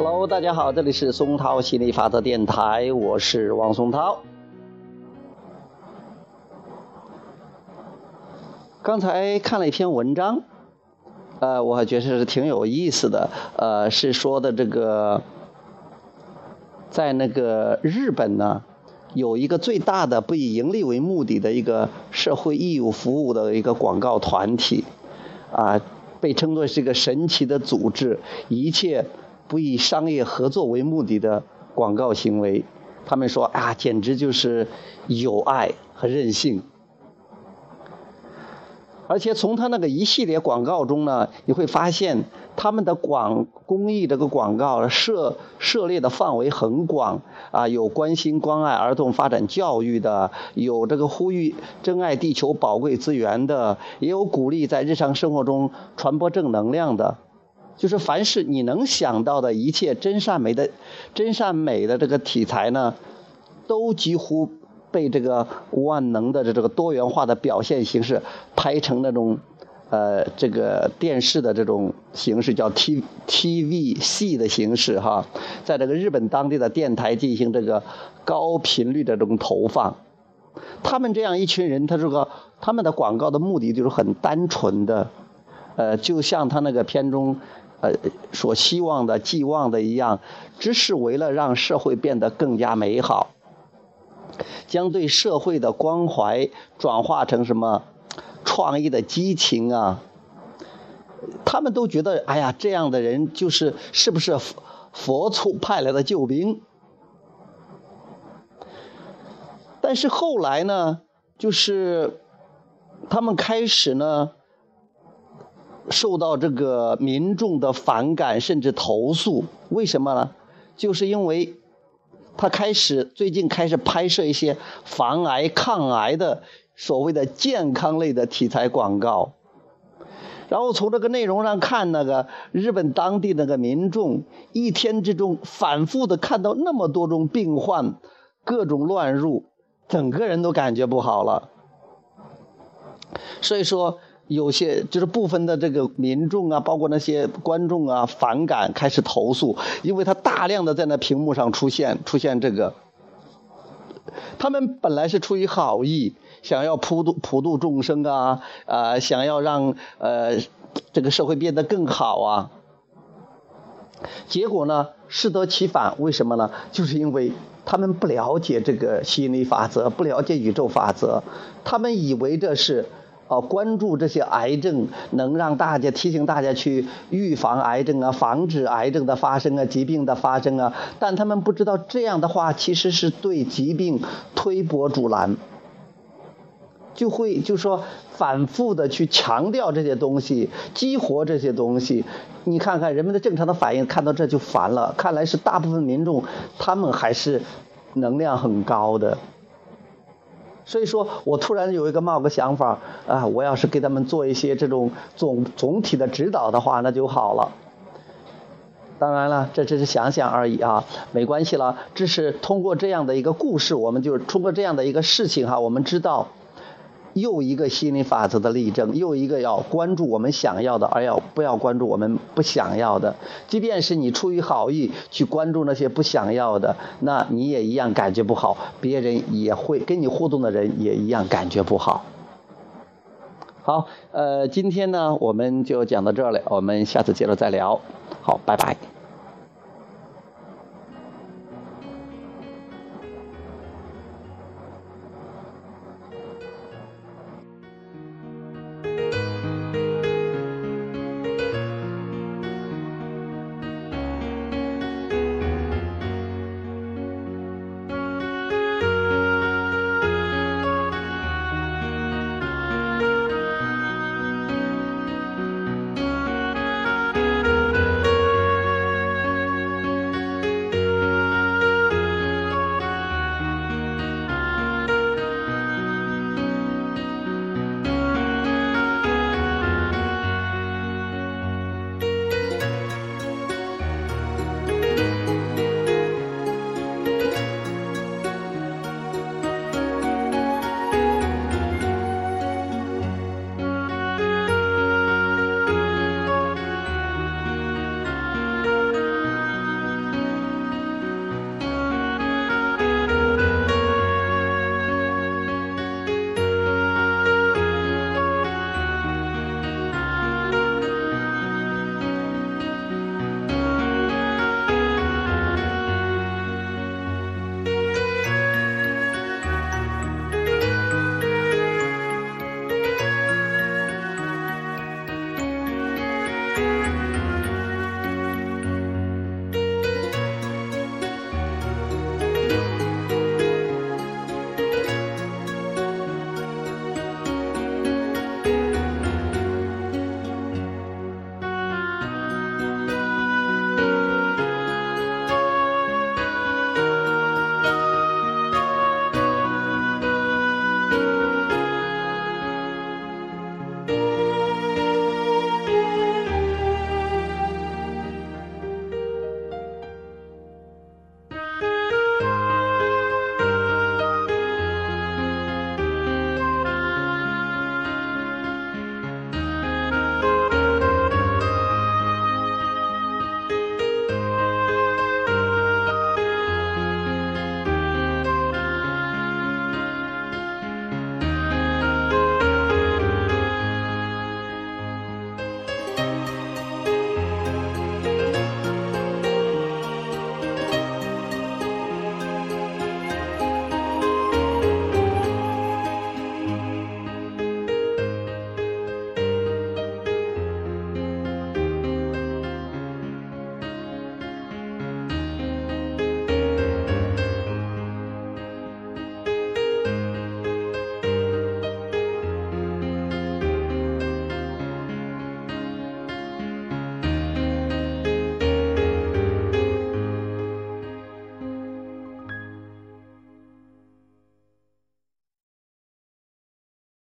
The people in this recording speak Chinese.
Hello，大家好，这里是松涛心理法则电台，我是王松涛。刚才看了一篇文章，呃，我还觉得是挺有意思的，呃，是说的这个，在那个日本呢，有一个最大的不以盈利为目的的一个社会义务服务的一个广告团体，啊，被称作是一个神奇的组织，一切。不以商业合作为目的的广告行为，他们说啊，简直就是有爱和任性。而且从他那个一系列广告中呢，你会发现他们的广公益这个广告涉涉猎的范围很广啊，有关心关爱儿童发展教育的，有这个呼吁珍爱地球宝贵资源的，也有鼓励在日常生活中传播正能量的。就是凡是你能想到的一切真善美的、真善美的这个题材呢，都几乎被这个万能的这这个多元化的表现形式拍成那种，呃，这个电视的这种形式，叫 T T V 戏的形式哈，在这个日本当地的电台进行这个高频率的这种投放。他们这样一群人，他这个他们的广告的目的就是很单纯的，呃，就像他那个片中。呃，所希望的、寄望的一样，只是为了让社会变得更加美好，将对社会的关怀转化成什么创意的激情啊？他们都觉得，哎呀，这样的人就是是不是佛祖派来的救兵？但是后来呢，就是他们开始呢。受到这个民众的反感甚至投诉，为什么呢？就是因为他开始最近开始拍摄一些防癌抗癌的所谓的健康类的题材广告，然后从这个内容上看，那个日本当地那个民众一天之中反复的看到那么多种病患各种乱入，整个人都感觉不好了，所以说。有些就是部分的这个民众啊，包括那些观众啊，反感开始投诉，因为他大量的在那屏幕上出现出现这个，他们本来是出于好意，想要普度普度众生啊，啊，想要让呃这个社会变得更好啊，结果呢适得其反，为什么呢？就是因为他们不了解这个吸引力法则，不了解宇宙法则，他们以为这是。哦，关注这些癌症，能让大家提醒大家去预防癌症啊，防止癌症的发生啊，疾病的发生啊。但他们不知道这样的话，其实是对疾病推波助澜，就会就说反复的去强调这些东西，激活这些东西。你看看人们的正常的反应，看到这就烦了。看来是大部分民众，他们还是能量很高的。所以说我突然有一个冒个想法啊，我要是给他们做一些这种总总体的指导的话，那就好了。当然了，这只是想想而已啊，没关系了。这是通过这样的一个故事，我们就是通过这样的一个事情哈，我们知道。又一个心理法则的例证，又一个要关注我们想要的，而要不要关注我们不想要的。即便是你出于好意去关注那些不想要的，那你也一样感觉不好，别人也会跟你互动的人也一样感觉不好。好，呃，今天呢我们就讲到这里，我们下次接着再聊。好，拜拜。